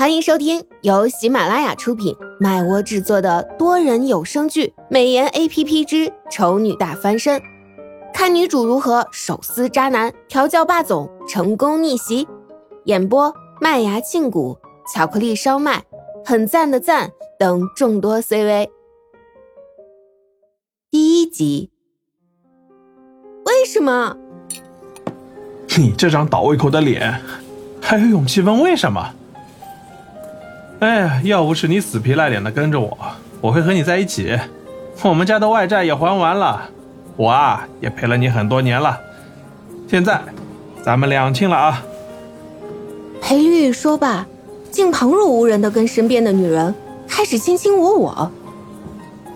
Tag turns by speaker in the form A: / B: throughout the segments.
A: 欢迎收听由喜马拉雅出品、麦窝制作的多人有声剧《美颜 A P P 之丑女大翻身》，看女主如何手撕渣男、调教霸总、成功逆袭。演播：麦芽庆谷、巧克力烧麦、很赞的赞等众多 C V。第一集，为什么？
B: 你这张倒胃口的脸，还有勇气问为什么？哎，要不是你死皮赖脸的跟着我，我会和你在一起。我们家的外债也还完了，我啊也陪了你很多年了。现在，咱们两清了啊！
A: 裴玉说罢，竟旁若无人的跟身边的女人开始卿卿我我。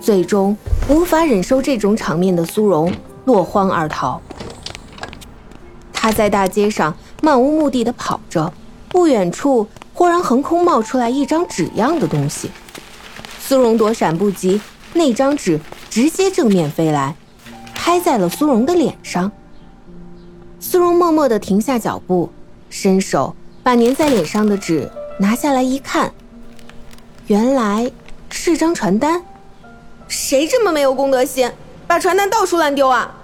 A: 最终无法忍受这种场面的苏荣落荒而逃。他在大街上漫无目的的跑着，不远处。忽然横空冒出来一张纸样的东西，苏荣躲闪不及，那张纸直接正面飞来，拍在了苏荣的脸上。苏荣默默地停下脚步，伸手把粘在脸上的纸拿下来一看，原来是张传单。谁这么没有公德心，把传单到处乱丢啊？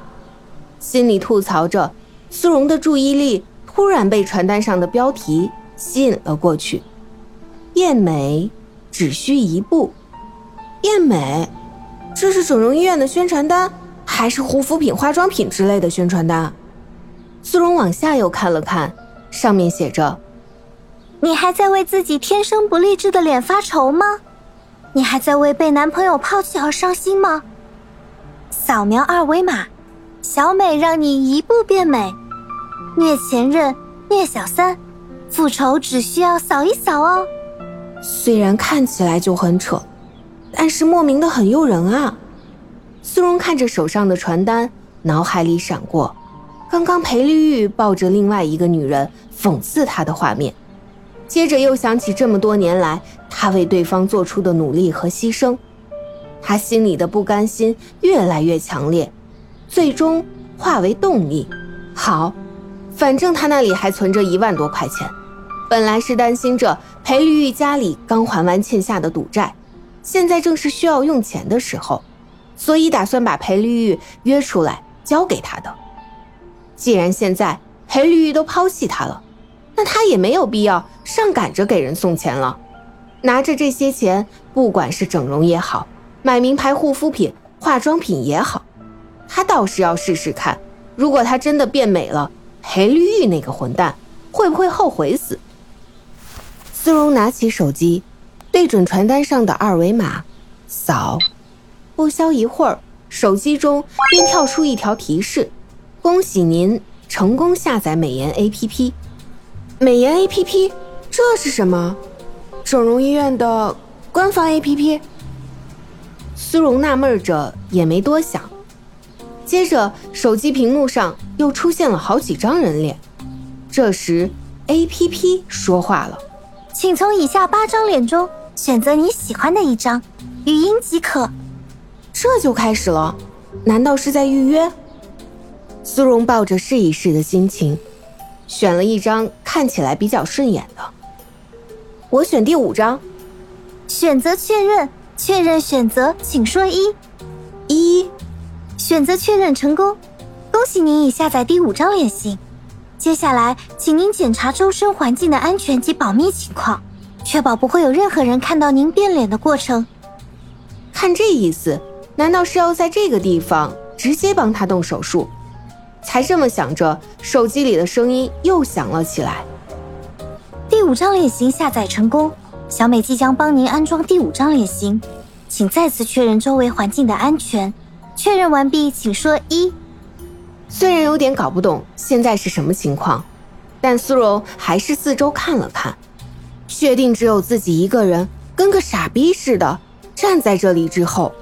A: 心里吐槽着，苏荣的注意力突然被传单上的标题。吸引了过去，变美只需一步。变美，这是整容医院的宣传单，还是护肤品、化妆品之类的宣传单？苏荣往下又看了看，上面写着：“
C: 你还在为自己天生不励志的脸发愁吗？你还在为被男朋友抛弃而伤心吗？扫描二维码，小美让你一步变美，虐前任，虐小三。”复仇只需要扫一扫哦。
A: 虽然看起来就很扯，但是莫名的很诱人啊。苏荣看着手上的传单，脑海里闪过刚刚裴丽玉抱着另外一个女人讽刺他的画面，接着又想起这么多年来他为对方做出的努力和牺牲，他心里的不甘心越来越强烈，最终化为动力。好，反正他那里还存着一万多块钱。本来是担心着裴绿玉家里刚还完欠下的赌债，现在正是需要用钱的时候，所以打算把裴绿玉约出来交给他的。既然现在裴绿玉都抛弃他了，那他也没有必要上赶着给人送钱了。拿着这些钱，不管是整容也好，买名牌护肤品、化妆品也好，他倒是要试试看，如果他真的变美了，裴绿玉那个混蛋会不会后悔死？苏荣拿起手机，对准传单上的二维码，扫。不消一会儿，手机中便跳出一条提示：“恭喜您成功下载美颜 APP。”美颜 APP，这是什么？整容医院的官方 APP？苏荣纳闷着，也没多想。接着，手机屏幕上又出现了好几张人脸。这时，APP 说话了。
C: 请从以下八张脸中选择你喜欢的一张，语音即可。
A: 这就开始了？难道是在预约？苏荣抱着试一试的心情，选了一张看起来比较顺眼的。我选第五张。
C: 选择确认，确认选择，请说一。
A: 一。
C: 选择确认成功，恭喜您已下载第五张脸型。接下来，请您检查周身环境的安全及保密情况，确保不会有任何人看到您变脸的过程。
A: 看这意思，难道是要在这个地方直接帮他动手术？才这么想着，手机里的声音又响了起来。
C: 第五张脸型下载成功，小美即将帮您安装第五张脸型，请再次确认周围环境的安全。确认完毕，请说一。
A: 虽然有点搞不懂现在是什么情况，但苏荣还是四周看了看，确定只有自己一个人，跟个傻逼似的站在这里之后，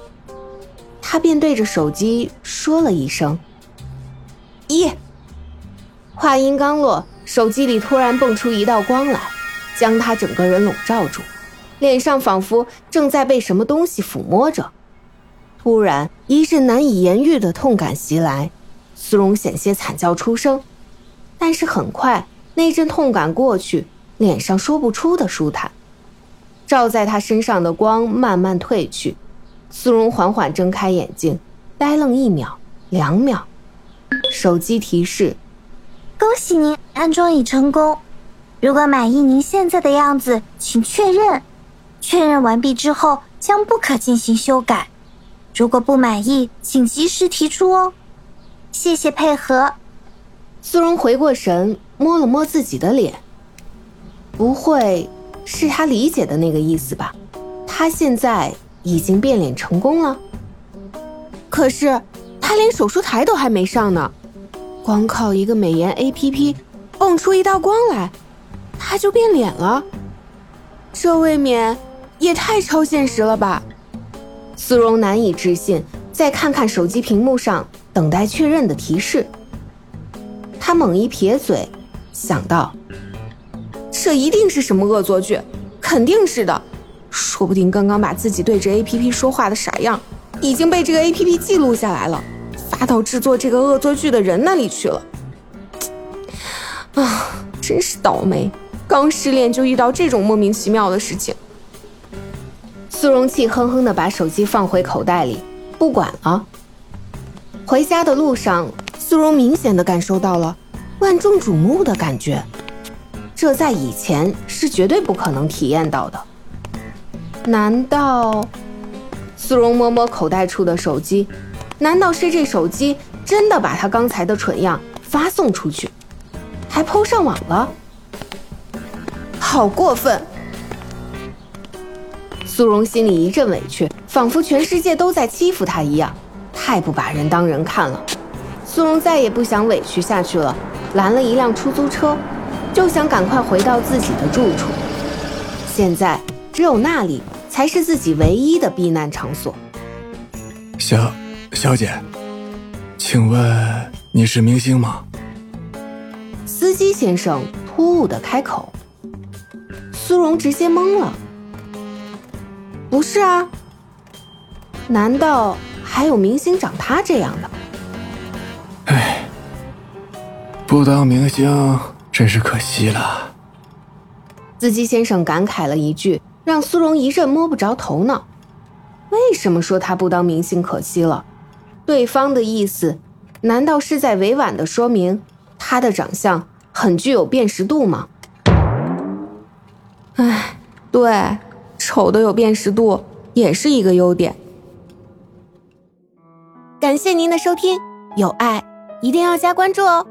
A: 他便对着手机说了一声：“一。”话音刚落，手机里突然蹦出一道光来，将他整个人笼罩住，脸上仿佛正在被什么东西抚摸着。突然，一阵难以言喻的痛感袭来。苏荣险些惨叫出声，但是很快那阵痛感过去，脸上说不出的舒坦。照在他身上的光慢慢褪去。苏荣缓缓睁开眼睛，呆愣一秒、两秒，手机提示：“
C: 恭喜您安装已成功。如果满意您现在的样子，请确认。确认完毕之后将不可进行修改。如果不满意，请及时提出哦。谢谢配合。”
A: 苏荣回过神，摸了摸自己的脸。不会是他理解的那个意思吧？他现在已经变脸成功了，可是他连手术台都还没上呢，光靠一个美颜 APP 蹦出一道光来，他就变脸了，这未免也太超现实了吧？苏荣难以置信，再看看手机屏幕上等待确认的提示，他猛一撇嘴，想到。这一定是什么恶作剧，肯定是的。说不定刚刚把自己对着 A P P 说话的傻样，已经被这个 A P P 记录下来了，发到制作这个恶作剧的人那里去了。啊，真是倒霉！刚失恋就遇到这种莫名其妙的事情。苏荣气哼哼的把手机放回口袋里，不管了。回家的路上，苏荣明显的感受到了万众瞩目的感觉。这在以前是绝对不可能体验到的。难道？苏荣摸摸口袋处的手机，难道是这手机真的把他刚才的蠢样发送出去，还抛上网了？好过分！苏荣心里一阵委屈，仿佛全世界都在欺负他一样，太不把人当人看了。苏荣再也不想委屈下去了，拦了一辆出租车。就想赶快回到自己的住处，现在只有那里才是自己唯一的避难场所。
D: 小小姐，请问你是明星吗？
A: 司机先生突兀的开口，苏荣直接懵了。不是啊，难道还有明星长他这样的？
D: 唉，不当明星。真是可惜了，
A: 司机先生感慨了一句，让苏荣一阵摸不着头脑。为什么说他不当明星可惜了？对方的意思，难道是在委婉的说明他的长相很具有辨识度吗？唉，对，丑的有辨识度也是一个优点。感谢您的收听，有爱一定要加关注哦。